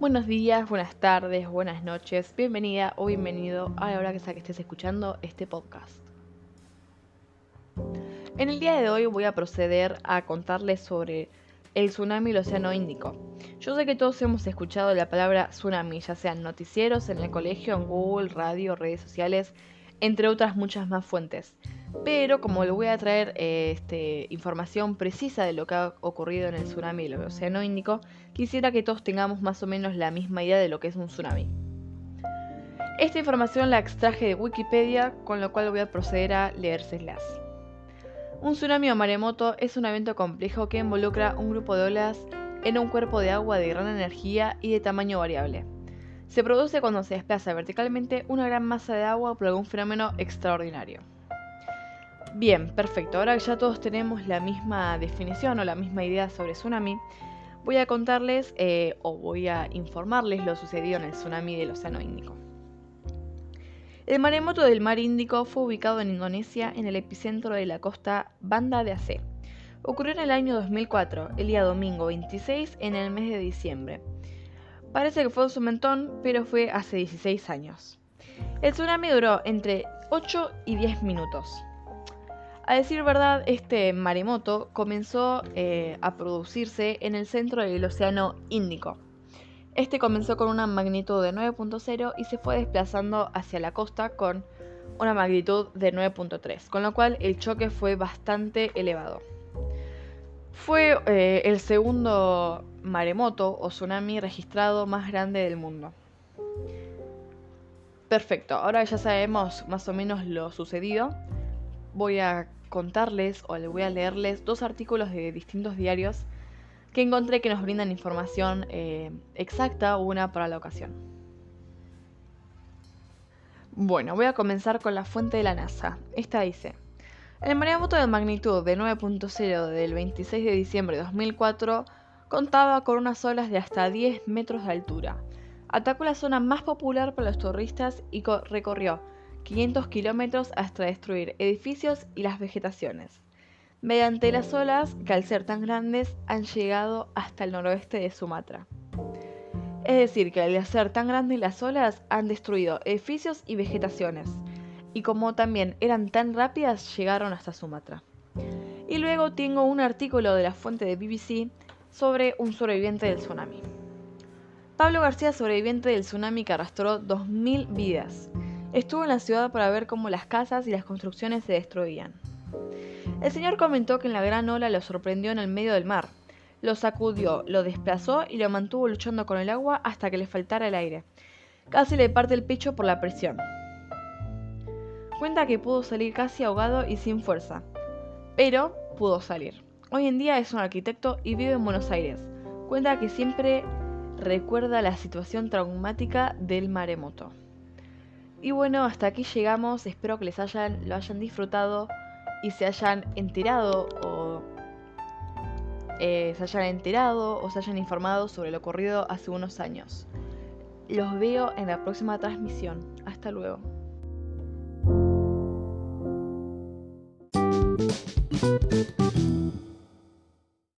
Buenos días, buenas tardes, buenas noches, bienvenida o bienvenido a la hora que sea que estés escuchando este podcast. En el día de hoy voy a proceder a contarles sobre el tsunami del Océano Índico. Yo sé que todos hemos escuchado la palabra tsunami, ya sean noticieros, en el colegio, en Google, radio, redes sociales, entre otras muchas más fuentes. Pero como le voy a traer eh, este, información precisa de lo que ha ocurrido en el tsunami del Océano Índico, quisiera que todos tengamos más o menos la misma idea de lo que es un tsunami. Esta información la extraje de Wikipedia, con lo cual voy a proceder a leérselas. Un tsunami o maremoto es un evento complejo que involucra un grupo de olas en un cuerpo de agua de gran energía y de tamaño variable. Se produce cuando se desplaza verticalmente una gran masa de agua por algún fenómeno extraordinario. Bien, perfecto. Ahora que ya todos tenemos la misma definición o la misma idea sobre tsunami, voy a contarles eh, o voy a informarles lo sucedido en el tsunami del Océano Índico. El maremoto del mar Índico fue ubicado en Indonesia en el epicentro de la costa Banda de Aceh. Ocurrió en el año 2004, el día domingo 26 en el mes de diciembre. Parece que fue un sumentón, pero fue hace 16 años. El tsunami duró entre 8 y 10 minutos. A decir verdad, este maremoto comenzó eh, a producirse en el centro del Océano Índico. Este comenzó con una magnitud de 9.0 y se fue desplazando hacia la costa con una magnitud de 9.3, con lo cual el choque fue bastante elevado. Fue eh, el segundo maremoto o tsunami registrado más grande del mundo. Perfecto, ahora ya sabemos más o menos lo sucedido. Voy a contarles o le voy a leerles dos artículos de distintos diarios que encontré que nos brindan información eh, exacta una para la ocasión. Bueno, voy a comenzar con la fuente de la NASA. Esta dice, el maremoto de magnitud de 9.0 del 26 de diciembre de 2004 contaba con unas olas de hasta 10 metros de altura. Atacó la zona más popular para los turistas y recorrió 500 kilómetros hasta destruir edificios y las vegetaciones, mediante las olas que al ser tan grandes han llegado hasta el noroeste de Sumatra. Es decir, que al ser tan grandes las olas han destruido edificios y vegetaciones, y como también eran tan rápidas llegaron hasta Sumatra. Y luego tengo un artículo de la fuente de BBC sobre un sobreviviente del tsunami. Pablo García, sobreviviente del tsunami que arrastró 2.000 vidas, estuvo en la ciudad para ver cómo las casas y las construcciones se destruían. El señor comentó que en la gran ola lo sorprendió en el medio del mar. Lo sacudió, lo desplazó y lo mantuvo luchando con el agua hasta que le faltara el aire. Casi le parte el pecho por la presión. Cuenta que pudo salir casi ahogado y sin fuerza, pero pudo salir. Hoy en día es un arquitecto y vive en Buenos Aires. Cuenta que siempre recuerda la situación traumática del maremoto. Y bueno, hasta aquí llegamos. Espero que les hayan, lo hayan disfrutado y se hayan enterado o eh, se hayan enterado o se hayan informado sobre lo ocurrido hace unos años. Los veo en la próxima transmisión. Hasta luego. Thank you.